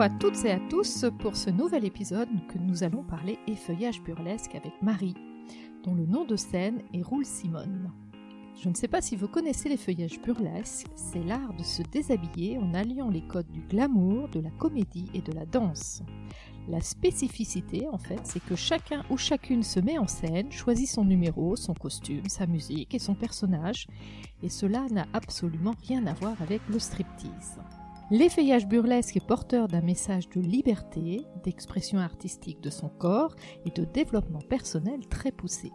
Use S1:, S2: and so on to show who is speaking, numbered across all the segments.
S1: À toutes et à tous pour ce nouvel épisode que nous allons parler effeuillage burlesque avec Marie, dont le nom de scène est Roule Simone. Je ne sais pas si vous connaissez l'effeuillage burlesque, c'est l'art de se déshabiller en alliant les codes du glamour, de la comédie et de la danse. La spécificité, en fait, c'est que chacun ou chacune se met en scène, choisit son numéro, son costume, sa musique et son personnage, et cela n'a absolument rien à voir avec le striptease. L'effeuillage burlesque est porteur d'un message de liberté, d'expression artistique de son corps et de développement personnel très poussé.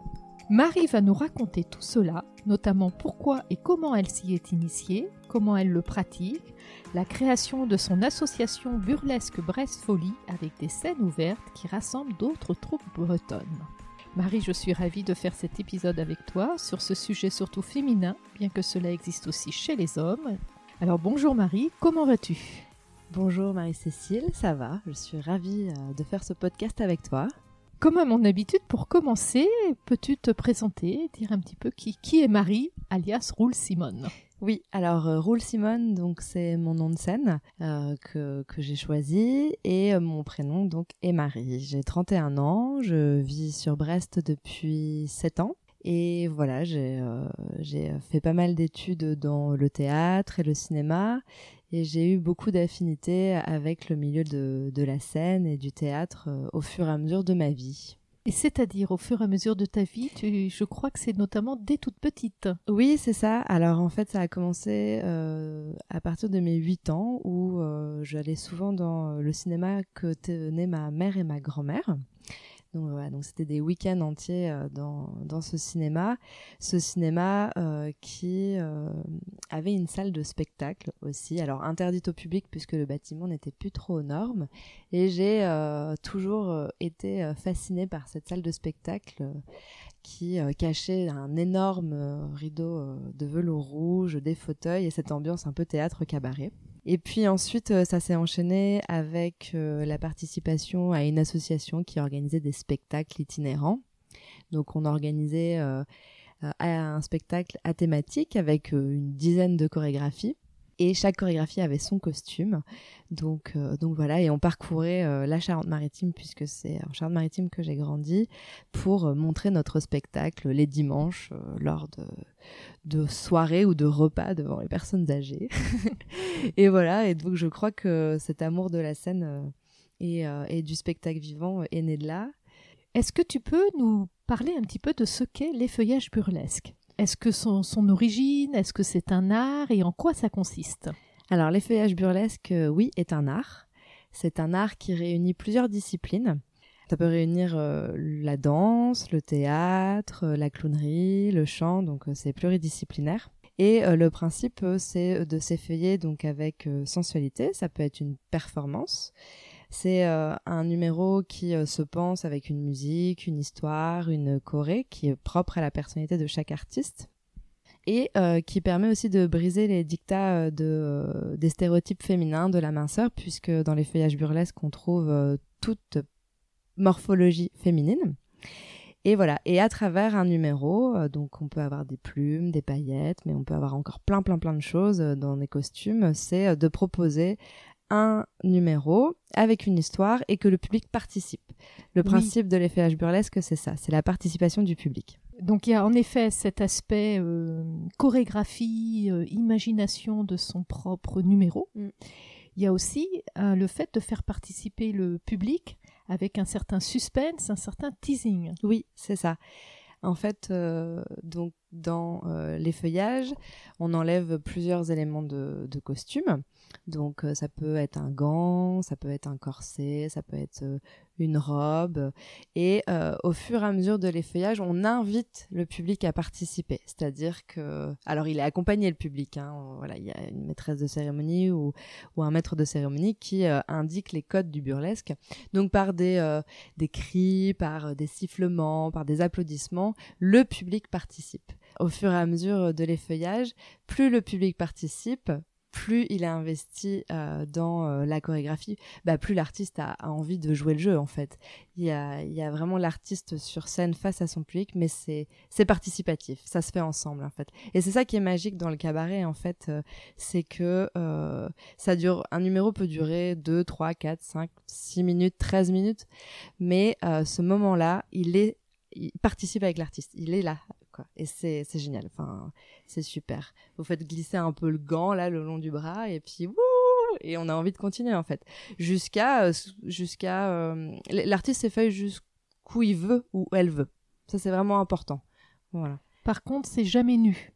S1: Marie va nous raconter tout cela, notamment pourquoi et comment elle s'y est initiée, comment elle le pratique, la création de son association burlesque Brest Folie avec des scènes ouvertes qui rassemblent d'autres troupes bretonnes. Marie, je suis ravie de faire cet épisode avec toi sur ce sujet surtout féminin, bien que cela existe aussi chez les hommes, alors bonjour Marie, comment vas-tu?
S2: Bonjour Marie-Cécile, ça va? Je suis ravie euh, de faire ce podcast avec toi.
S1: Comme à mon habitude, pour commencer, peux-tu te présenter, dire un petit peu qui, qui est Marie, alias Roule Simone?
S2: Oui, alors euh, Roule Simone, donc c'est mon nom de scène euh, que, que j'ai choisi et mon prénom donc est Marie. J'ai 31 ans, je vis sur Brest depuis 7 ans et voilà, euh, j'ai fait pas mal d'études dans le théâtre et le cinéma et j'ai eu beaucoup d'affinités avec le milieu de, de, la scène et du théâtre euh, au fur et à mesure de ma vie.
S1: Et c'est-à-dire au fur et à mesure de ta vie, tu, je crois que c'est notamment dès toute petite.
S2: Oui, c'est ça. Alors en fait, ça a commencé euh, à partir de mes 8 ans où j'allais souvent dans le cinéma que tenaient ma mère et ma grand-mère. Donc voilà, donc c'était des week-ends entiers euh, dans, ce cinéma. Ce cinéma euh, qui euh, avait une salle de spectacle aussi, alors interdite au public puisque le bâtiment n'était plus trop aux normes. Et j'ai toujours été fascinée par cette salle de spectacle qui cachait un énorme rideau de velours rouge, des fauteuils et cette ambiance un peu théâtre cabaret. Et puis ensuite, euh, ça s'est enchaîné avec euh, la participation à une association qui organisait des spectacles itinérants. Donc on organisait euh, un spectacle à thématique avec une dizaine de chorégraphies et chaque chorégraphie avait son costume. Donc, euh, donc voilà, et on parcourait euh, la Charente-Maritime, puisque c'est en Charente-Maritime que j'ai grandi, pour euh, montrer notre spectacle les dimanches lors de, de soirées ou de repas devant les personnes âgées. et voilà, et donc je crois que cet amour de la scène et, et du spectacle vivant est né de là.
S1: Est-ce que tu peux nous parler un petit peu de ce qu'est l'effeuillage burlesque? Est-ce que son, origine, est-ce que c'est un art et en quoi ça consiste?
S2: Alors l'effeuillage burlesque, euh, oui, est un art. C'est un art qui réunit plusieurs disciplines. Ça peut réunir euh, la danse, le théâtre, euh, la clownerie, le chant, donc c'est pluridisciplinaire. Et le principe, c'est de s'effeuiller donc avec sensualité. Ça peut être une performance. C'est euh, un numéro qui euh, se pense avec une musique, une histoire, une choré qui est propre à la personnalité de chaque artiste et euh, qui permet aussi de briser les dictats de, des stéréotypes féminins de la minceur puisque dans les feuillages burlesques on trouve toute morphologie féminine. Et voilà, et à travers un numéro, donc on peut avoir des plumes, des paillettes, mais on peut avoir encore plein plein plein de choses dans les costumes, c'est de proposer un numéro avec une histoire et que le public participe. Le principe de l'effet burlesque, c'est ça, c'est la participation du public.
S1: Donc il y a en effet cet aspect euh, chorégraphie, euh, imagination de son propre numéro. Mm. Il y a aussi euh, le fait de faire participer le public avec un certain suspense, un certain teasing.
S2: Oui, c'est ça. En fait, donc dans les feuillages, on enlève plusieurs éléments de, de costume. Donc euh, ça peut être un gant, ça peut être un corset, ça peut être euh, une robe. Et euh, au fur et à mesure de l'effeuillage, on invite le public à participer. C'est-à-dire que, alors il est accompagné le public. Hein, voilà, il y a une maîtresse de cérémonie ou, un maître de cérémonie qui indique les codes du burlesque. Donc par des cris, par des sifflements, par des applaudissements, le public participe. Au fur et à mesure de l'effeuillage, plus le public participe, plus il est investi euh, dans euh, la chorégraphie, bah, plus l'artiste a, envie de jouer le jeu en fait. Il y a, vraiment l'artiste sur scène face à son public, mais c'est participatif, ça se fait ensemble en fait. Et c'est ça qui est magique dans le cabaret en fait, euh, c'est que ça dure, un numéro peut durer 2, 3, 4, 5, 6 minutes, 13 minutes, mais ce moment-là, il est il participe avec l'artiste, il est là et c'est génial. Enfin, c'est super. Vous faites glisser un peu le gant là le long du bras et puis wouh et on a envie de continuer en fait. Jusqu'à euh, jusqu'à euh, l'artiste s'effeuille jusqu'où il veut ou elle veut. Ça c'est vraiment important. Voilà.
S1: Par contre, c'est jamais nu.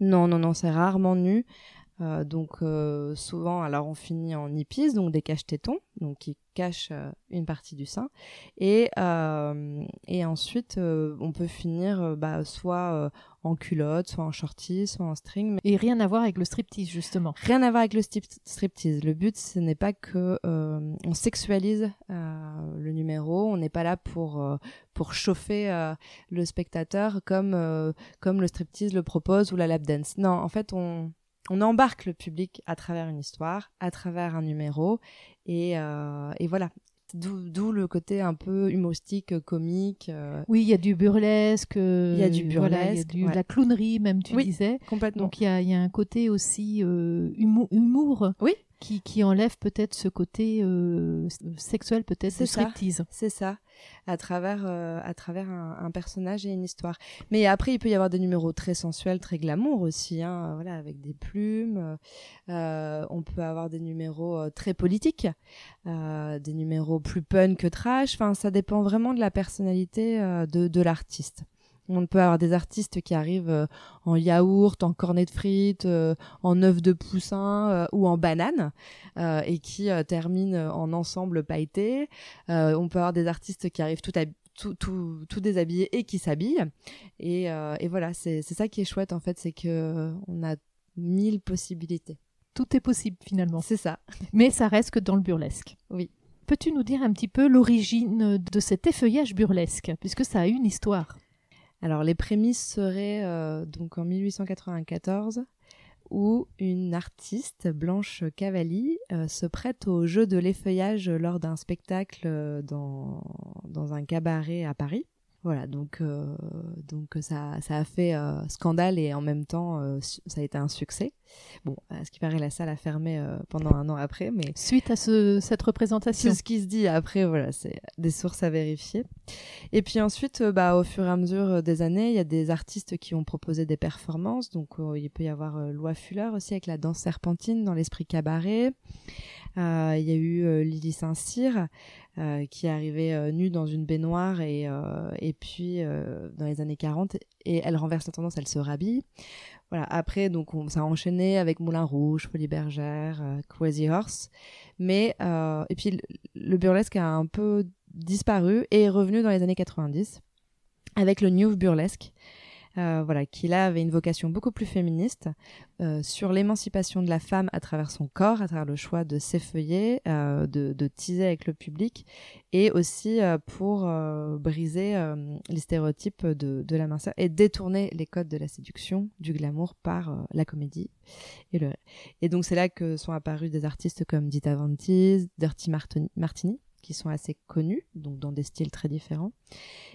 S2: Non, non, non, c'est rarement nu. Euh, donc euh, souvent, alors on finit en hippies, donc des caches-tétons, donc qui cachent euh, une partie du sein, et et ensuite on peut finir bah, soit en culotte, soit en shorty, soit en string.
S1: Et rien à voir avec le striptease justement.
S2: Rien à voir avec le striptease. Le but, ce n'est pas que on sexualise le numéro. On n'est pas là pour pour chauffer le spectateur comme comme le striptease le propose ou la lap dance. Non, en fait, on on embarque le public à travers une histoire, à travers un numéro, et, euh, voilà. D'où le côté un peu humoristique, comique. Euh.
S1: Oui, il y a du burlesque.
S2: Il y a du burlesque.
S1: y a de la clownerie, même, tu disais.
S2: complètement.
S1: Donc il y a, un côté aussi euh, humour.
S2: Oui
S1: qui, enlève peut-être ce côté euh, sexuel, peut-être de striptease.
S2: C'est ça, à travers, euh, à travers un, personnage et une histoire. Mais après, il peut y avoir des numéros très sensuels, très glamour aussi, hein, voilà, avec des plumes. Euh, on peut avoir des numéros très politiques, des numéros plus pun que trash. Enfin, ça dépend vraiment de la personnalité de, de l'artiste. On peut avoir des artistes qui arrivent euh, en yaourt, en cornet de frites, euh, en œuf de poussin euh, ou en banane et qui terminent en ensemble pailleté. on peut avoir des artistes qui arrivent tout, tout, tout, tout déshabillés et qui s'habillent. Et, et, voilà, c'est ça qui est chouette en fait, c'est que on a mille possibilités.
S1: Tout est possible finalement.
S2: C'est ça.
S1: Mais ça reste que dans le burlesque.
S2: Oui.
S1: Peux-tu nous dire un petit peu l'origine de cet effeuillage burlesque, puisque ça a une histoire
S2: alors les prémices seraient euh, donc en 1894 où une artiste, Blanche Cavalli, euh, se prête au jeu de l'effeuillage lors d'un spectacle euh, dans, dans un cabaret à Paris. Voilà, donc, euh, donc ça, ça a fait euh, scandale et en même temps, euh, ça a été un succès. Bon, à ce qui paraît, la salle a fermé pendant un an après, mais...
S1: Suite à ce, cette représentation.
S2: C'est ce qui se dit après, voilà, c'est des sources à vérifier. Et puis ensuite, bah, au fur et à mesure des années, il y a des artistes qui ont proposé des performances. Donc, il peut y avoir Loi Fuller aussi avec la danse serpentine dans l'esprit cabaret. Il y a eu Lily Saint-Cyr euh, qui arrivée euh, nue dans une baignoire et, euh, et puis dans les années 40 et elle renverse la tendance, elle se rhabille. Voilà. Après, donc on, ça a enchaîné avec Moulin Rouge, Folie Bergère, Crazy Horse, mais et puis le, burlesque a un peu disparu et est revenu dans les années 90 avec le New Burlesque euh, voilà, qui là avait une vocation beaucoup plus féministe euh, sur l'émancipation de la femme à travers son corps, à travers le choix de s'effeuiller, euh, de, de teaser avec le public, et aussi pour briser les stéréotypes de, de la minceur et détourner les codes de la séduction, du glamour par la comédie et. Et donc c'est là que sont apparus des artistes comme Dita Vantis, Dirty Martini qui sont assez connus, donc dans des styles très différents.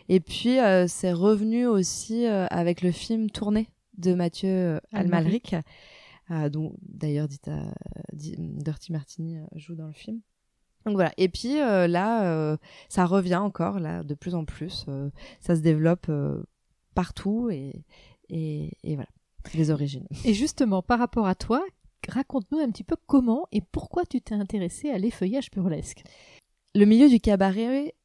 S2: Et puis, euh, c'est revenu aussi euh, avec le film Tourné de Mathieu euh, Almalric, dont d'ailleurs Dirty Martini joue dans le film. Donc voilà. Et puis là, ça revient encore là de plus en plus. ça se développe partout et, et, et, voilà les origines.
S1: Et justement, par rapport à toi, raconte-nous un petit peu comment et pourquoi tu t'es intéressé à l'effeuillage burlesque
S2: le milieu du cabaret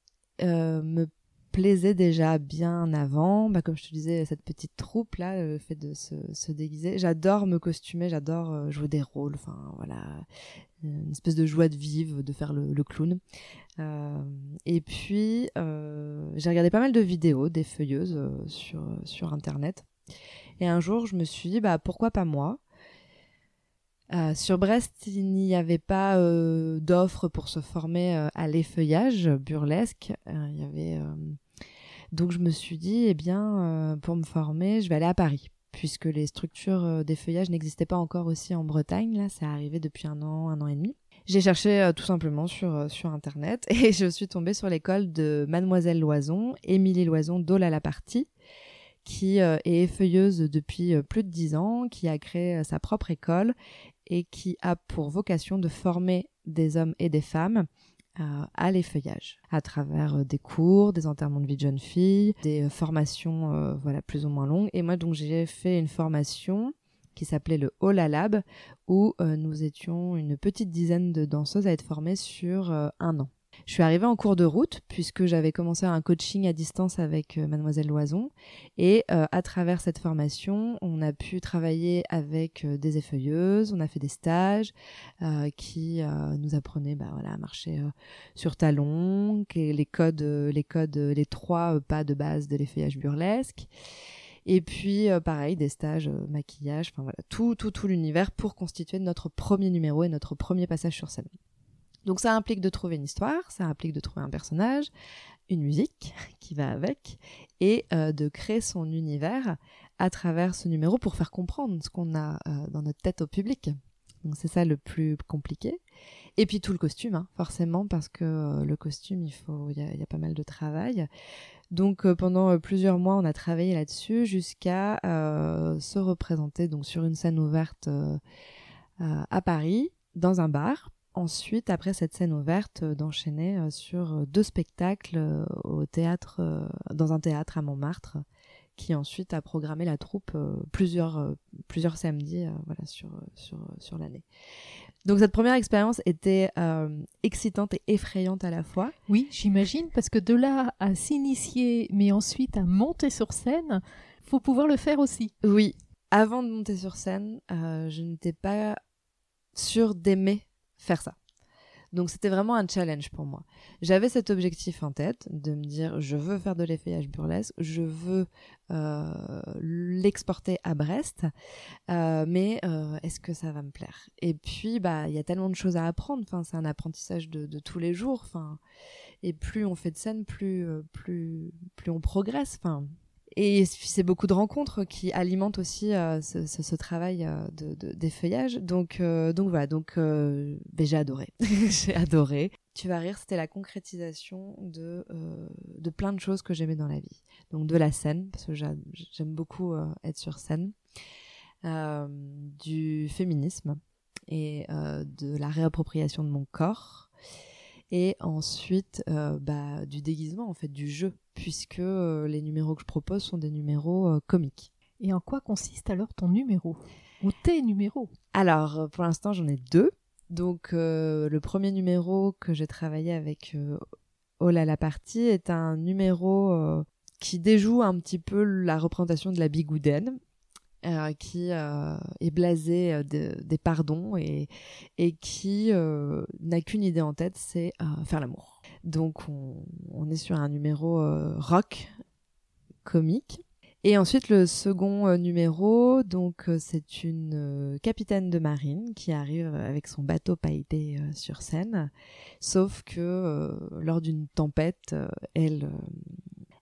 S2: euh, me plaisait déjà bien avant. Bah, comme je te disais, cette petite troupe là, le fait de se, déguiser. J'adore me costumer, j'adore euh, jouer des rôles. Enfin voilà, une espèce de joie de vivre, de faire le, clown. Euh, et puis j'ai regardé pas mal de vidéos des feuilleuses sur sur internet. Et un jour, je me suis dit bah pourquoi pas moi? Euh, sur Brest, il n'y avait pas euh, d'offre pour se former euh, à l'effeuillage burlesque. avait, donc je me suis dit, eh bien, pour me former, je vais aller à Paris. puisque les structures des feuillages n'existaient pas encore aussi en Bretagne. Là, c'est arrivé depuis un an, un an et demi. J'ai cherché tout simplement sur, Internet et je suis tombée sur l'école de Mademoiselle Loison, Émilie Loison d'Ola la Partie, qui est effeuilleuse depuis plus de dix ans, qui a créé sa propre école et qui a pour vocation de former des hommes et des femmes euh, à l'effeuillage à travers euh, des cours, des enterrements de vie de jeunes filles, des euh, formations voilà plus ou moins longues. Et moi donc j'ai fait une formation qui s'appelait le Hola Lab où nous étions une petite dizaine de danseuses à être formées sur un an. Je suis arrivée en cours de route puisque j'avais commencé un coaching à distance avec euh, mademoiselle Loison et euh, à travers cette formation, on a pu travailler avec euh, des effeuilleuses, on a fait des stages qui nous apprenaient bah, voilà, à marcher sur talons, les codes, les codes, les trois pas de base de l'effeuillage burlesque. Et puis, pareil, des stages maquillage, enfin voilà, tout, tout, tout l'univers pour constituer notre premier numéro et notre premier passage sur scène. Donc ça implique de trouver une histoire, ça implique de trouver un personnage, une musique qui va avec, et euh, de créer son univers à travers ce numéro pour faire comprendre ce qu'on a euh, dans notre tête au public. Donc c'est ça le plus compliqué. Et puis tout le costume, hein, forcément, parce que euh, le costume, il faut, il y, a, pas mal de travail. Donc pendant plusieurs mois, on a travaillé là-dessus jusqu'à se représenter donc sur une scène ouverte à Paris, dans un bar, ensuite, après cette scène ouverte, euh, d'enchaîner euh, sur euh, deux spectacles au théâtre, dans un théâtre à Montmartre, qui ensuite a programmé la troupe plusieurs, plusieurs samedis voilà, sur, sur, sur l'année. Donc cette première expérience était excitante et effrayante à la fois.
S1: Oui, j'imagine, parce que de là à s'initier, mais ensuite à monter sur scène, faut pouvoir le faire aussi.
S2: Oui, avant de monter sur scène, je n'étais pas sûre d'aimer faire ça. Donc c'était vraiment un challenge pour moi. J'avais cet objectif en tête de me dire je veux faire de l'effeuillage burlesque, je veux euh, l'exporter à Brest, euh, mais euh, est-ce que ça va me plaire? Et puis bah il y a tellement de choses à apprendre. Enfin c'est un apprentissage de, de, tous les jours. Enfin et plus on fait de scène, plus plus plus on progresse. Enfin et c'est beaucoup de rencontres qui alimentent aussi euh, ce, travail euh, de, de, des feuillages. Donc, euh, voilà, donc ben, j'ai adoré. j'ai adoré. Tu vas rire, c'était la concrétisation de, de plein de choses que j'aimais dans la vie. Donc de la scène, parce que j'aime beaucoup être sur scène, du féminisme et de la réappropriation de mon corps et ensuite euh, bah, du déguisement en fait du jeu puisque euh, les numéros que je propose sont des numéros euh, comiques.
S1: Et en quoi consiste alors ton numéro? Ou tes numéros?
S2: Alors pour l'instant j'en ai deux. Donc le premier numéro que j'ai travaillé avec Ola la partie est un numéro qui déjoue un petit peu la représentation de la bigoudaine euh, qui euh, est blasé euh, des pardons et, et qui n'a qu'une idée en tête, c'est faire l'amour. Donc on, est sur un numéro rock comique. Et ensuite le second numéro, donc c'est une capitaine de marine qui arrive avec son bateau pailleté sur scène, sauf que lors d'une tempête, elle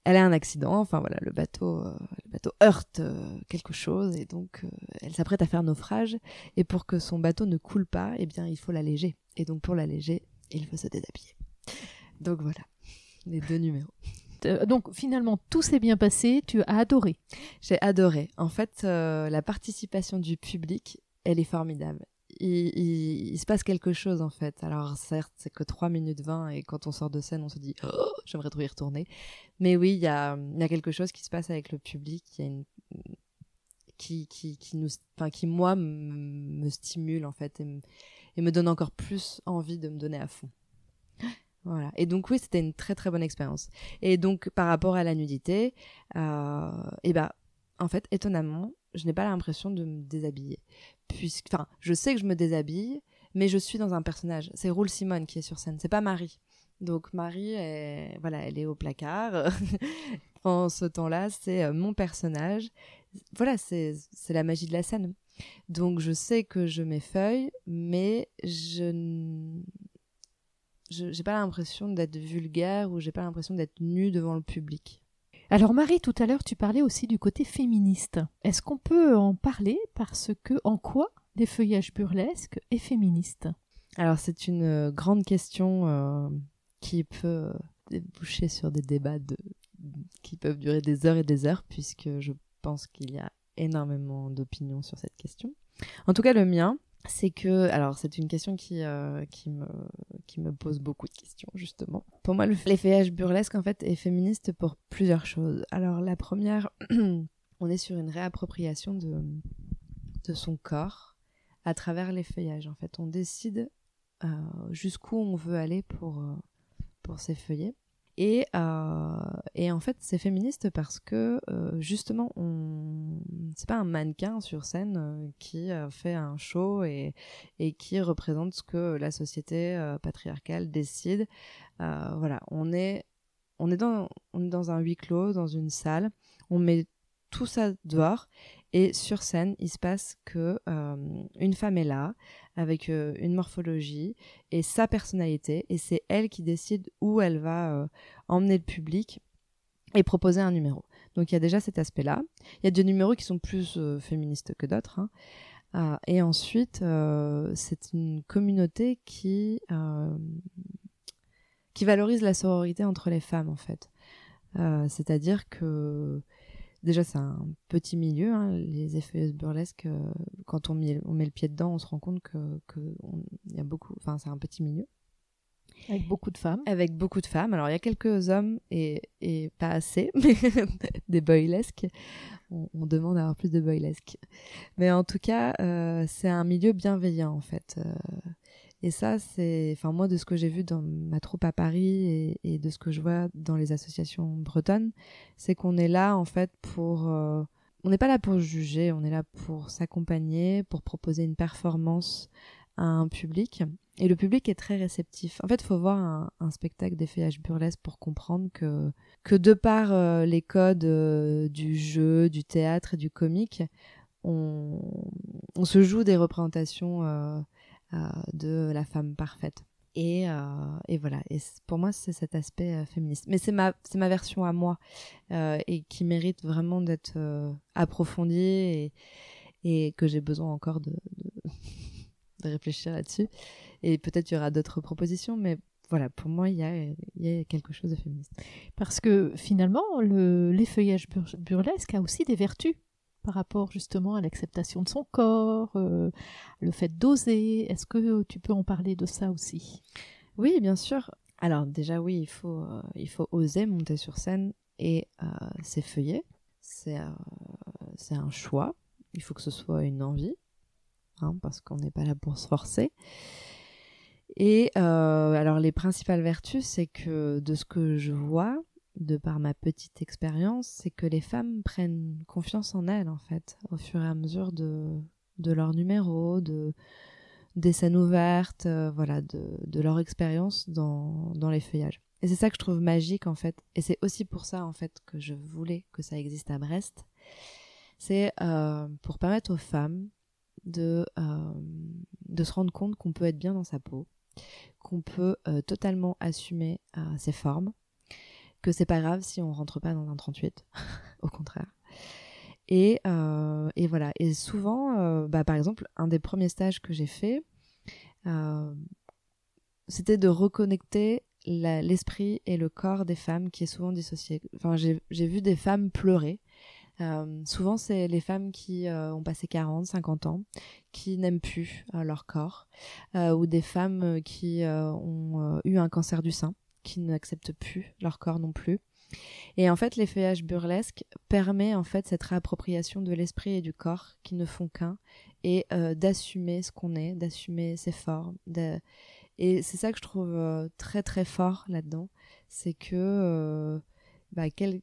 S2: elle a un accident, enfin voilà, le bateau, euh, le bateau heurte euh, quelque chose et donc euh, elle s'apprête à faire naufrage. Et pour que son bateau ne coule pas, eh bien il faut l'alléger. Et donc pour l'alléger, il faut se déshabiller. Donc voilà, les deux numéros.
S1: Donc finalement, tout s'est bien passé, tu as adoré.
S2: J'ai adoré. En fait, la participation du public, elle est formidable il, se passe quelque chose en fait. Alors certes, c'est que 3 minutes 20 et quand on sort de scène, on se dit oh, j'aimerais trop y retourner. Mais oui, il y a, quelque chose qui se passe avec le public, il qui, qui, qui nous qui moi me stimule en fait et, me donne encore plus envie de me donner à fond. Voilà. Et donc oui, c'était une très très bonne expérience. Et donc par rapport à la nudité, euh, et eh ben en fait étonnamment, je n'ai pas l'impression de me déshabiller puisque, enfin, je sais que je me déshabille, mais je suis dans un personnage. C'est Roule Simone qui est sur scène, c'est pas Marie. Donc Marie, voilà, elle est au placard. en ce temps-là, c'est euh, mon personnage. Voilà, c'est la magie de la scène. Donc je sais que je m'effeuille, mais je j'ai pas l'impression d'être vulgaire ou j'ai pas l'impression d'être nue devant le public.
S1: Alors Marie, tout à l'heure, tu parlais aussi du côté féministe. Est-ce qu'on peut en parler parce que en quoi les feuillages burlesques est féministe?
S2: Alors c'est une euh, grande question euh, qui peut déboucher sur des débats qui peuvent durer des heures et des heures puisque je pense qu'il y a énormément d'opinions sur cette question. En tout cas, le mien, c'est que, alors c'est une question qui, euh, qui, me, qui me pose beaucoup de questions, justement. Pour moi, l'effeuillage burlesque, en fait, est féministe pour plusieurs choses. Alors, la première, on est sur une réappropriation de, de son corps à travers l'effeuillage. En fait, on décide euh, jusqu'où on veut aller pour, euh, pour s'effeuiller. Et, euh, et en fait, c'est féministe parce que euh, justement, on... c'est pas un mannequin sur scène euh, qui fait un show et, et qui représente ce que la société patriarcale décide. voilà, on est, on, est dans, on est dans un huis clos, dans une salle, on met tout ça dehors et sur scène, il se passe que une femme est là, avec euh, une morphologie et sa personnalité, et c'est elle qui décide où elle va euh, emmener le public et proposer un numéro. Donc il y a déjà cet aspect-là. Il y a des numéros qui sont plus euh, féministes que d'autres. Hein. Et ensuite, c'est une communauté qui, qui valorise la sororité entre les femmes, en fait. C'est-à-dire que déjà c'est un petit milieu, hein, les effets burlesques. Euh, quand on met, on met le pied dedans, on se rend compte que, que y a beaucoup, enfin c'est un petit milieu.
S1: Avec beaucoup de femmes.
S2: Avec beaucoup de femmes. Alors il y a quelques hommes et, et pas assez, mais des boylesques. On, on, demande d'avoir plus de boylesques. Mais en tout cas, euh, c'est un milieu bienveillant en fait. Euh, et ça, c'est, enfin moi, de ce que j'ai vu dans ma troupe à Paris et, de ce que je vois dans les associations bretonnes, c'est qu'on est là en fait pour, euh, on n'est pas là pour juger, on est là pour s'accompagner, pour proposer une performance à un public. Et le public est très réceptif. En fait, il faut voir un, un spectacle d'effeuillage burlesque pour comprendre que, que de par euh, les codes euh, du jeu, du théâtre et du comique, on, on se joue des représentations de la femme parfaite. Et, euh, et, voilà. Et pour moi, c'est cet aspect euh, féministe. Mais c'est ma, ma version à moi et qui mérite vraiment d'être approfondie et, et que j'ai besoin encore de, de, réfléchir là-dessus. Et peut-être il y aura d'autres propositions, mais voilà, pour moi, il y a, y a, quelque chose de féministe.
S1: Parce que finalement, le, l'effeuillage burlesque a aussi des vertus par rapport justement à l'acceptation de son corps, euh, le fait d'oser. Est-ce que tu peux en parler de ça aussi?
S2: Oui, bien sûr. Alors déjà oui, il faut, euh, il faut oser monter sur scène et euh, s'effeuiller. C'est c'est un choix. Il faut que ce soit une envie, hein, parce qu'on n'est pas là pour se forcer. Et alors les principales vertus, c'est que de ce que je vois, de par ma petite expérience, c'est que les femmes prennent confiance en elles, en fait, au fur et à mesure de, de leur numéro, de, des scènes ouvertes, euh, voilà, de, de leur expérience dans, dans les feuillages. Et c'est ça que je trouve magique, en fait. Et c'est aussi pour ça, en fait, que je voulais que ça existe à Brest. C'est euh, pour permettre aux femmes de, euh, de se rendre compte qu'on peut être bien dans sa peau, qu'on peut totalement assumer ses formes, que c'est pas grave si on rentre pas dans un 38, au contraire. Et, euh, et, voilà. Et souvent, euh, bah, par exemple, un des premiers stages que j'ai fait, euh, c'était de reconnecter l'esprit et le corps des femmes qui est souvent dissocié. Enfin, j'ai vu des femmes pleurer. Souvent, c'est les femmes qui ont passé 40, 50 ans, qui n'aiment plus leur corps, ou des femmes qui ont eu un cancer du sein qui n'acceptent plus leur corps non plus. Et en fait, l'effeuillage burlesque permet en fait cette réappropriation de l'esprit et du corps qui ne font qu'un et euh, d'assumer ce qu'on est, d'assumer ses formes. Et c'est ça que je trouve euh, très très fort là-dedans, c'est que euh, bah, quelle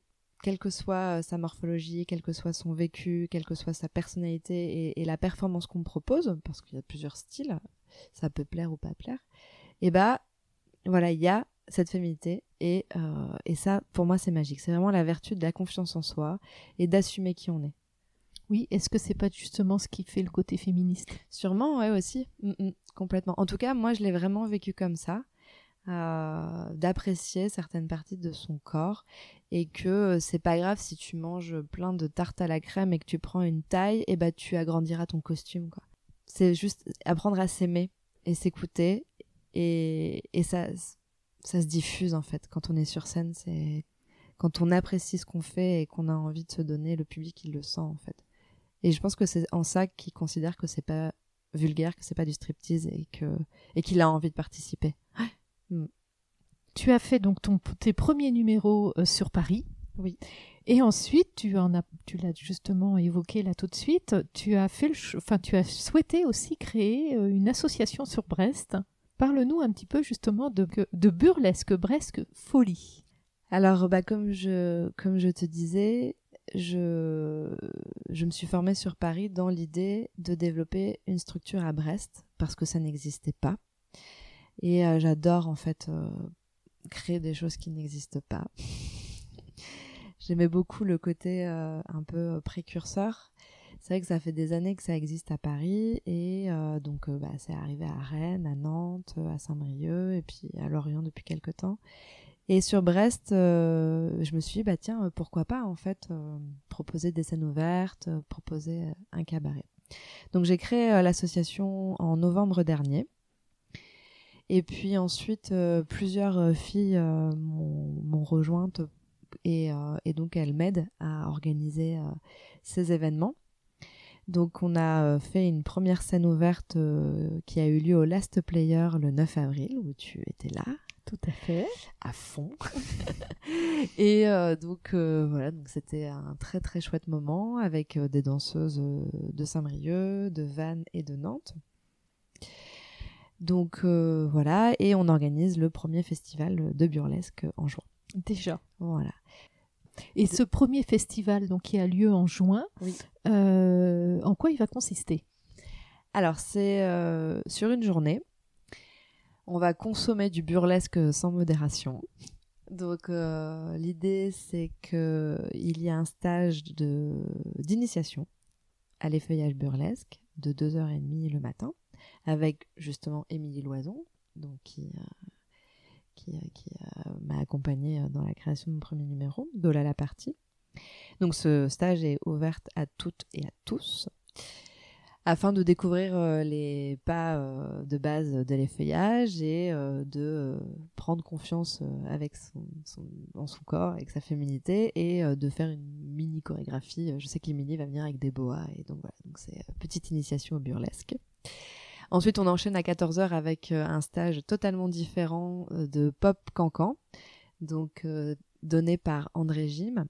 S2: que soit sa morphologie, quel que soit son vécu, quelle que soit sa personnalité et, et la performance qu'on propose, parce qu'il y a plusieurs styles, ça peut plaire ou pas plaire, et bah voilà, il y a cette féminité. Et, euh, et ça, pour moi, c'est magique. C'est vraiment la vertu de la confiance en soi et d'assumer qui on est.
S1: Oui, est-ce que c'est pas justement ce qui fait le côté féministe?
S2: Sûrement, ouais, aussi. Mm, mm, complètement. En tout cas, moi, je l'ai vraiment vécu comme ça. d'apprécier certaines parties de son corps et que c'est pas grave si tu manges plein de tartes à la crème et que tu prends une taille, et bah tu agrandiras ton costume quoi. C'est juste apprendre à s'aimer et s'écouter et, et ça ça se diffuse en fait quand on est sur scène, c'est quand on apprécie ce qu'on fait et qu'on a envie de se donner, le public il le sent en fait. Et je pense que c'est en ça qu'il considère que c'est pas vulgaire, que c'est pas du striptease et que et qu'il a envie de participer.
S1: Mm. Tu as fait donc ton, tes premiers numéros euh, sur Paris.
S2: Oui.
S1: Et ensuite, tu en as, tu l'as justement évoqué là tout de suite. Tu as fait, le, enfin, tu as souhaité aussi créer euh, une association sur Brest. Parle-nous un petit peu justement de, burlesque, Brest folie.
S2: Alors, bah, comme je, te disais, je, je me suis formée sur Paris dans l'idée de développer une structure à Brest parce que ça n'existait pas. Et euh, j'adore en fait euh, créer des choses qui n'existent pas. J'aimais beaucoup le côté euh, un peu précurseur. C'est vrai que ça fait des années que ça existe à Paris et donc bah, c'est arrivé à Rennes, à Nantes, à Saint-Brieuc et puis à Lorient depuis quelques temps. Et sur Brest, euh, je me suis dit, bah tiens, euh, pourquoi pas en fait euh, proposer des scènes ouvertes, proposer un cabaret. Donc j'ai créé l'association en novembre dernier. Et puis ensuite, plusieurs filles m'ont rejointe et, donc elles m'aident à organiser ces événements. Donc on a fait une première scène ouverte qui a eu lieu au Last Player le 9 avril, où tu étais là.
S1: Tout à fait.
S2: À fond. et euh, donc euh, voilà, donc c'était un très très chouette moment avec euh, des danseuses de Saint-Brieuc, de Vannes et de Nantes. Donc voilà, et on organise le premier festival de burlesque en juin.
S1: Déjà.
S2: Voilà.
S1: Et ce premier festival donc qui a lieu en juin, en quoi il va consister?
S2: Alors c'est sur une journée on va consommer du burlesque sans modération. Donc euh, l'idée c'est que il y a un stage de d'initiation à l'effeuillage burlesque de 2h30 le matin avec justement Émilie Loison donc qui euh, qui, euh, qui m'a accompagnée dans la création de mon premier numéro de la partie. Donc ce stage est ouvert à toutes et à tous afin de découvrir euh, les pas euh, de base de l'effeuillage et euh, de prendre confiance avec son, son corps, avec sa féminité et de faire une mini chorégraphie. Je sais qu'Emilie va venir avec des boas et donc voilà, donc c'est petite initiation au burlesque. Ensuite, on enchaîne à 14h avec un stage totalement différent de pop cancan, donc donné par André Jim,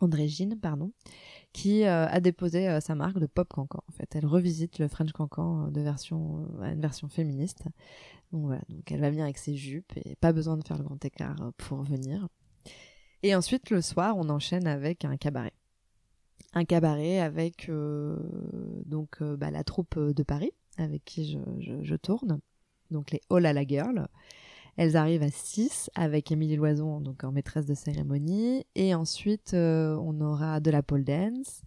S2: André Gine, pardon, qui euh, a déposé euh, sa marque de pop cancan. En fait, elle revisite le French cancan euh, de version, une version féministe. Donc voilà, donc elle va venir avec ses jupes et pas besoin de faire le grand écart pour venir. Et ensuite, le soir, on enchaîne avec un cabaret. Un cabaret avec donc bah, la troupe de Paris avec qui je, tourne, donc les All à la Girl. Elles arrivent à 6 avec Émilie Loison donc en maîtresse de cérémonie. Et ensuite euh, on aura de la pole dance,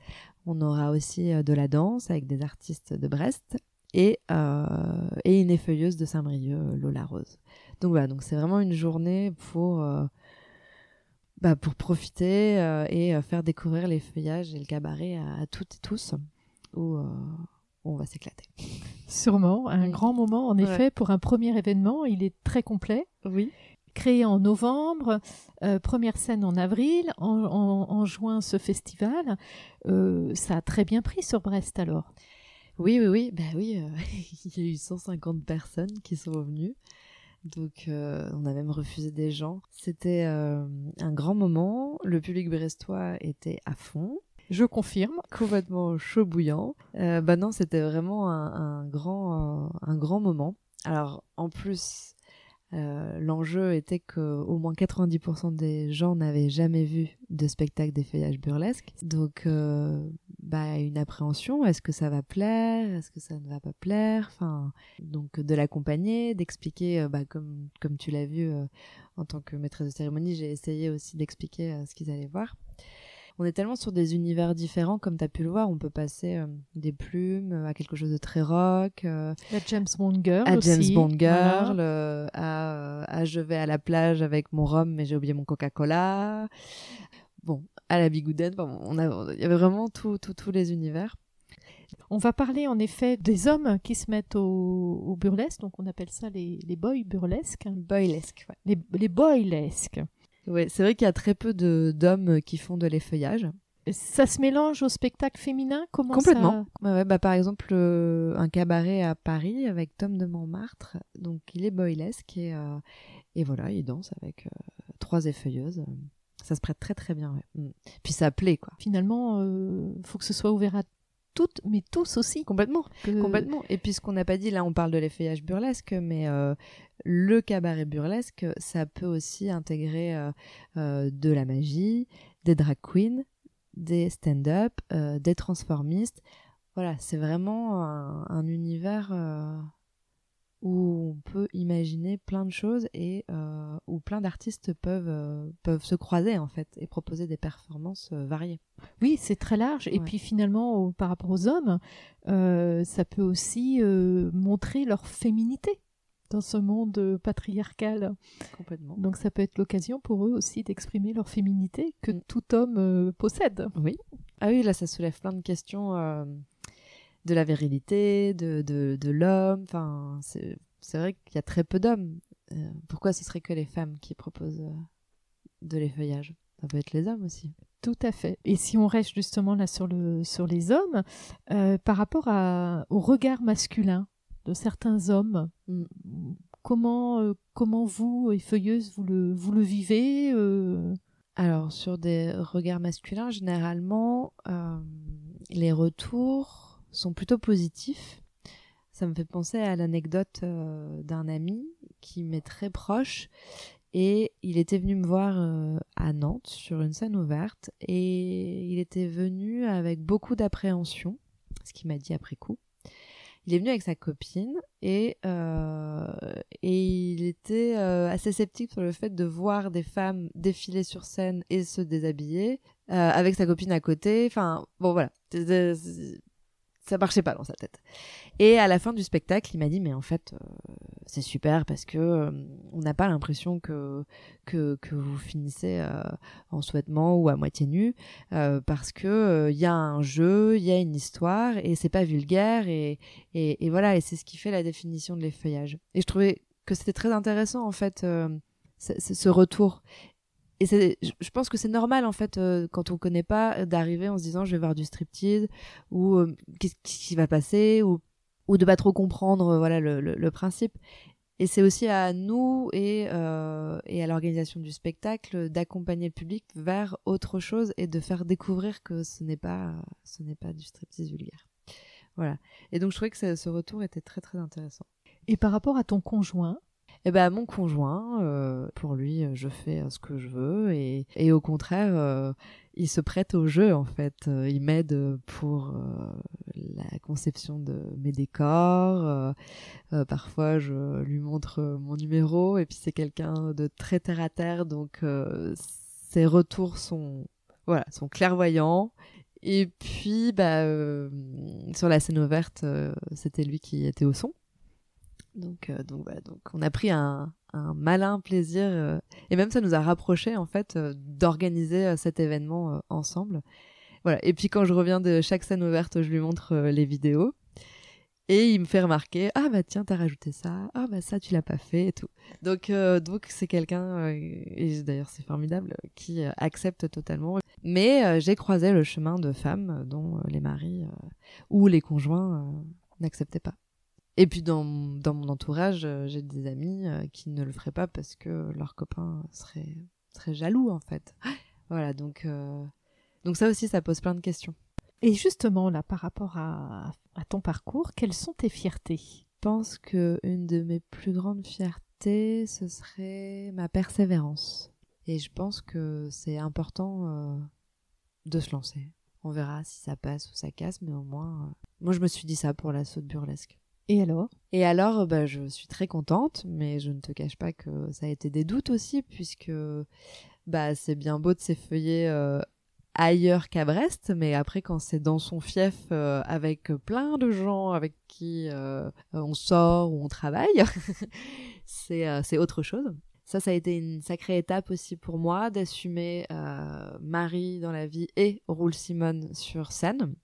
S2: on aura aussi euh, de la danse avec des artistes de Brest. Et, euh, et une effeuilleuse de Saint-Brieuc, Lola Rose. Donc voilà, donc c'est vraiment une journée pour bah, pour profiter et faire découvrir les feuillages et le cabaret à, toutes et tous. Où, on va s'éclater.
S1: Sûrement, un grand moment en effet pour un premier événement. Il est très complet.
S2: Oui.
S1: Créé en novembre, euh, première scène en avril, en, juin ce festival. Euh, ça a très bien pris sur Brest alors.
S2: Oui, oui, oui. Bah oui, euh, il y a eu 150 personnes qui sont venues. Donc on a même refusé des gens. C'était un grand moment. Le public brestois était à fond.
S1: Je confirme.
S2: Complètement chaud bouillant. Euh, bah non, c'était vraiment un, grand, euh, un grand moment. Alors, en plus, euh, l'enjeu était que au moins 90% des gens n'avaient jamais vu de spectacle d'effeuillage burlesque. Donc, euh, bah, une appréhension. Est-ce que ça va plaire? Est-ce que ça ne va pas plaire? Enfin, donc de l'accompagner, d'expliquer, bah, comme comme tu l'as vu en tant que maîtresse de cérémonie, j'ai essayé aussi d'expliquer ce qu'ils allaient voir. On est tellement sur des univers différents, comme tu as pu le voir. On peut passer des plumes à quelque chose de très rock.
S1: à James Bond Girl.
S2: À
S1: aussi.
S2: James Bond Girl. à, à, je vais à la plage avec mon rhum, mais j'ai oublié mon Coca-Cola. Bon, à la Bigouden. on a, il y avait vraiment tous les univers.
S1: On va parler en effet des hommes qui se mettent au, burlesque, donc on appelle ça les, les boys burlesques.
S2: Boylesques,
S1: les, les boylesques.
S2: Ouais, c'est vrai qu'il y a très peu d'hommes qui font de l'effeuillage.
S1: Ça se mélange au spectacle féminin? Comment
S2: Complètement. Ouais, bah, par exemple, euh, un cabaret à Paris avec Tom de Montmartre. Donc, il est boylesque et, euh, et voilà, il danse avec euh, trois effeuilleuses. Ça se prête très très bien. Mm. Puis ça plaît quoi.
S1: Finalement, il faut que ce soit ouvert à toutes, mais tous aussi.
S2: Complètement. Complètement. Et puis ce qu'on n'a pas dit, là on parle de l'effeuillage burlesque, mais euh, le cabaret burlesque, ça peut aussi intégrer euh, euh, de la magie, des drag queens, des stand-up, des transformistes. Voilà, c'est vraiment un univers où on peut imaginer plein de choses et euh, où plein d'artistes peuvent, euh, peuvent se croiser en fait et proposer des performances euh, variées.
S1: Oui, c'est très large. Et puis finalement, par rapport aux hommes, ça peut aussi montrer leur féminité dans ce monde patriarcal.
S2: Complètement.
S1: Donc ça peut être l'occasion pour eux aussi d'exprimer leur féminité que mm. tout homme possède.
S2: Oui. Ah oui, là ça soulève plein de questions de la virilité, de, de, de l'homme. Enfin, c'est vrai qu'il y a très peu d'hommes. Euh, pourquoi ce serait que les femmes qui proposent euh, de l'effeuillage? Ça peut être les hommes aussi.
S1: Tout à fait. Et si on reste justement là sur, le, sur les hommes, euh, par rapport à, au regard masculin de certains hommes, mm. comment, comment vous, effeuilleuse, vous le, vous le vivez
S2: Alors, sur des regards masculins, généralement, les retours sont plutôt positifs. Ça me fait penser à l'anecdote euh, d'un ami qui m'est très proche et il était venu me voir euh, à Nantes sur une scène ouverte et il était venu avec beaucoup d'appréhension, ce qu'il m'a dit après coup. Il est venu avec sa copine et, euh, et il était assez sceptique sur le fait de voir des femmes défiler sur scène et se déshabiller avec sa copine à côté. Enfin, bon voilà ça marchait pas dans sa tête. Et à la fin du spectacle, il m'a dit mais en fait euh, c'est super parce que euh, on n'a pas l'impression que, que, vous finissez euh, en souhaitement ou à moitié nu parce que il y a un jeu, il y a une histoire et c'est pas vulgaire et, et voilà et c'est ce qui fait la définition de l'effeuillage. Et je trouvais que c'était très intéressant en fait ce retour et je pense que c'est normal en fait euh, quand on connaît pas d'arriver en se disant je vais voir du striptease ou euh, qu'est-ce qui va passer ou ou de pas trop comprendre euh, voilà le, le, principe. Et c'est aussi à nous et et à l'organisation du spectacle d'accompagner le public vers autre chose et de faire découvrir que ce n'est pas ce n'est pas du striptease vulgaire. Voilà. Et donc je trouvais que ce retour était très très intéressant.
S1: Et par rapport à ton conjoint
S2: eh ben, mon conjoint, euh, pour lui, euh, je fais euh, ce que je veux et, et au contraire, il se prête au jeu en fait. il m'aide pour la conception de mes décors. parfois, je lui montre mon numéro et puis c'est quelqu'un de très terre à terre, donc ses retours sont voilà sont clairvoyants. Et puis, bah, sur la scène ouverte, c'était lui qui était au son. Donc, euh, donc, donc on a pris un, un malin plaisir euh, et même ça nous a rapprochés en fait euh, d'organiser cet événement ensemble. Voilà. Et puis quand je reviens de chaque scène ouverte, je lui montre les vidéos et il me fait remarquer ah bah tiens t'as rajouté ça ah bah ça tu l'as pas fait et tout. Donc donc c'est quelqu'un et d'ailleurs c'est formidable qui accepte totalement. Mais j'ai croisé le chemin de femmes dont les maris ou les conjoints n'acceptaient pas. Et puis dans, dans mon entourage, euh, j'ai des amis euh, qui ne le feraient pas parce que leurs copains seraient, seraient jaloux en fait. Voilà, donc, euh, donc ça aussi, ça pose plein de questions.
S1: Et justement, là, par rapport à, ton parcours, quelles sont tes fiertés? Je
S2: pense que une de mes plus grandes fiertés, ce serait ma persévérance. Et je pense que c'est important de se lancer. On verra si ça passe ou ça casse, mais au moins, moi je me suis dit ça pour la saute burlesque.
S1: Et alors?
S2: Et alors, bah, je suis très contente, mais je ne te cache pas que ça a été des doutes aussi, puisque bah, c'est bien beau de s'effeuiller euh, ailleurs qu'à Brest, mais après quand c'est dans son fief euh, avec plein de gens avec qui euh, on sort ou on travaille, c'est autre chose. Ça, ça a été une sacrée étape aussi pour moi d'assumer Marie dans la vie et Roule Simone sur scène.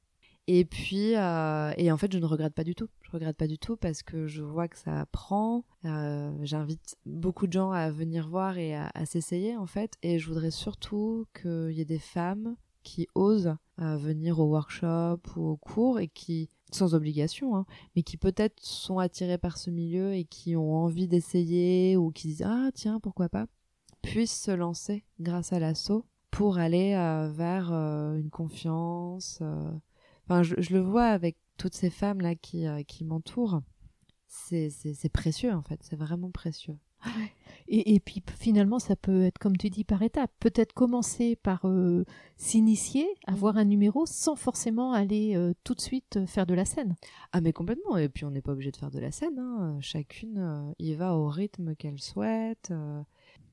S2: Et puis, et en fait, je ne regrette pas du tout. Regrette pas du tout parce que je vois que ça prend. J'invite beaucoup de gens à venir voir et à, s'essayer en fait. Et je voudrais surtout qu'il y ait des femmes qui osent euh, venir au workshop ou au cours et qui, sans obligation, hein, mais qui peut-être sont attirés par ce milieu et qui ont envie d'essayer ou qui disent ah tiens pourquoi pas, puissent se lancer grâce à l'assaut pour aller euh, vers euh, une confiance. Enfin, je, le vois avec toutes ces femmes là qui, qui m'entourent. C'est précieux en fait, c'est vraiment précieux.
S1: Et, et, puis finalement, ça peut être, comme tu dis, par étapes. Peut-être commencer par euh, s'initier, mm. avoir un numéro, sans forcément aller euh, tout de suite euh, faire de la scène.
S2: Ah mais complètement. Et puis on n'est pas obligé de faire de la scène. Hein. Chacune y va au rythme qu'elle souhaite.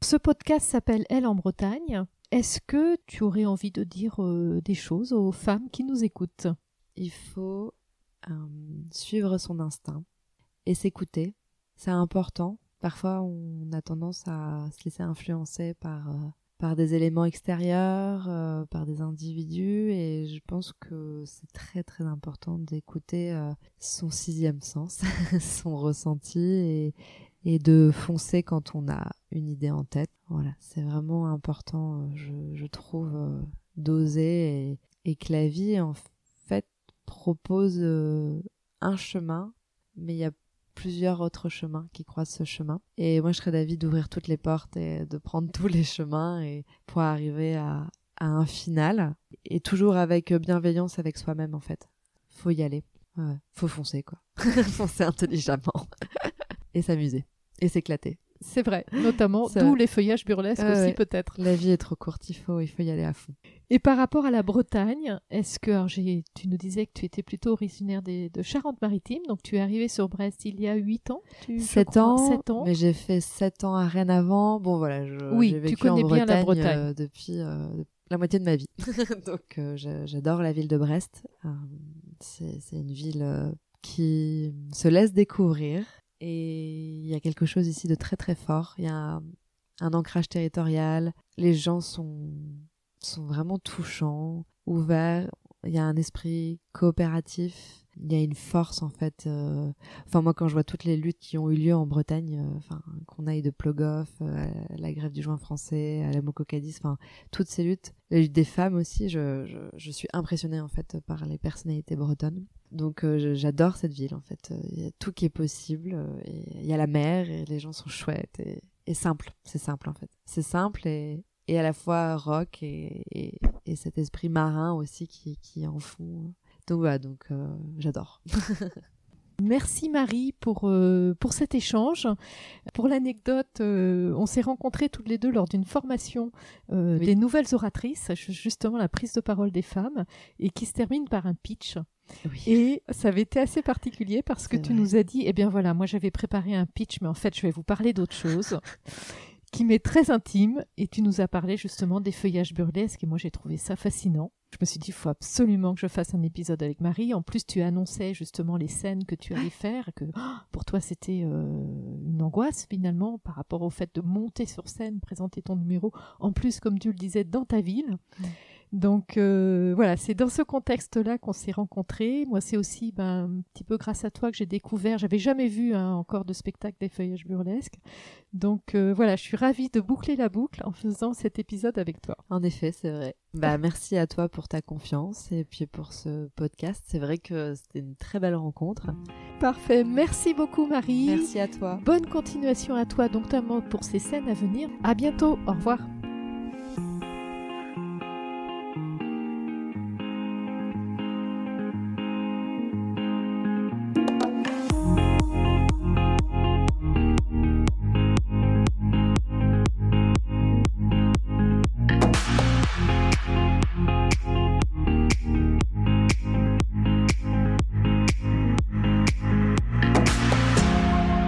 S1: Ce podcast s'appelle Elle en Bretagne. Est-ce que tu aurais envie de dire des choses aux femmes qui nous écoutent?
S2: Il faut suivre son instinct et s'écouter. C'est important Parfois, on a tendance à se laisser influencer par, euh, par des éléments extérieurs, euh, par des individus, et je pense que c'est très très important d'écouter euh, son sixième sens, son ressenti, et, et de foncer quand on a une idée en tête. Voilà, c'est vraiment important, je, trouve, d'oser, et, et que la vie, en propose un chemin, mais il y a plusieurs autres chemins qui croisent ce chemin. Et moi, je serais d'avis d'ouvrir toutes les portes et de prendre tous les chemins et pour arriver à, un final. Et toujours avec bienveillance avec soi-même, en fait. Faut y aller. Faut foncer, quoi. foncer intelligemment. et s'amuser. Et s'éclater.
S1: C'est vrai, notamment d'où les feuillages burlesques aussi peut-être.
S2: La vie est trop courte, il faut, il faut y aller à fond.
S1: Et par rapport à la Bretagne, est-ce que alors tu nous disais que tu étais plutôt originaire des, de Charente-Maritime, donc tu es arrivé sur Brest il y a 8 ans
S2: 7 ans, 7 ans, mais j'ai fait 7 ans à Rennes avant. Bon voilà, je,
S1: oui,
S2: vécu
S1: tu connais
S2: en
S1: bien la Bretagne.
S2: Euh, depuis euh, la moitié de ma vie. donc euh, j'adore la ville de Brest. C'est, une ville qui se laisse découvrir et il y a quelque chose ici de très très fort. Il y a un, ancrage territorial. Les gens sont, sont vraiment touchants, ouverts. Il y a un esprit coopératif. Il y a une force en fait. Euh... Enfin moi quand je vois toutes les luttes qui ont eu lieu en Bretagne, euh, enfin qu'on aille de Plogoff, euh, la grève du joint français, à la Mococadis, enfin toutes ces luttes, la lutte des femmes aussi, je, je suis impressionnée en fait par les personnalités bretonnes. Donc euh, j'adore cette ville en fait. Il y a tout qui est possible. euh, Il y a la mer et les gens sont chouettes et, et simple. C'est simple en fait. C'est simple et, à la fois rock et, et, et cet esprit marin aussi qui, en font. Donc voilà, donc euh, j'adore.
S1: Merci Marie pour, euh, pour cet échange. Pour l'anecdote, euh, on s'est rencontrés toutes les deux lors d'une formation euh,
S2: Oui.
S1: des nouvelles oratrices, ju- justement la prise de parole des femmes, et qui se termine par un pitch.
S2: Oui.
S1: Et ça avait été assez particulier parce que tu
S2: vrai.
S1: nous as dit, eh bien voilà, moi j'avais préparé un pitch, mais en fait je vais vous parler d'autre chose, qui m'est très intime, et tu nous as parlé justement des feuillages burlesques, et moi j'ai trouvé ça fascinant. Je me suis dit, il faut absolument que je fasse un épisode avec Marie. En plus, tu annonçais justement les scènes que tu allais faire, que oh, pour toi c'était euh, une angoisse finalement par rapport au fait de monter sur scène, présenter ton numéro, en plus comme tu le disais, dans ta ville.
S2: Ouais.
S1: Donc euh, voilà, c'est dans ce contexte-là qu'on s'est rencontrés. Moi, c'est aussi ben, un petit peu grâce à toi que j'ai découvert. J'avais jamais vu hein, encore de spectacle des feuillages burlesques. Donc euh, voilà, je suis ravie de boucler la boucle en faisant cet épisode avec toi.
S2: En effet, c'est vrai. Bah, merci à toi pour ta confiance et puis pour ce podcast. C'est vrai que c'était une très belle rencontre.
S1: Parfait, merci beaucoup Marie.
S2: Merci à toi.
S1: Bonne continuation à toi, donc notamment pour ces scènes à venir. À bientôt, au revoir.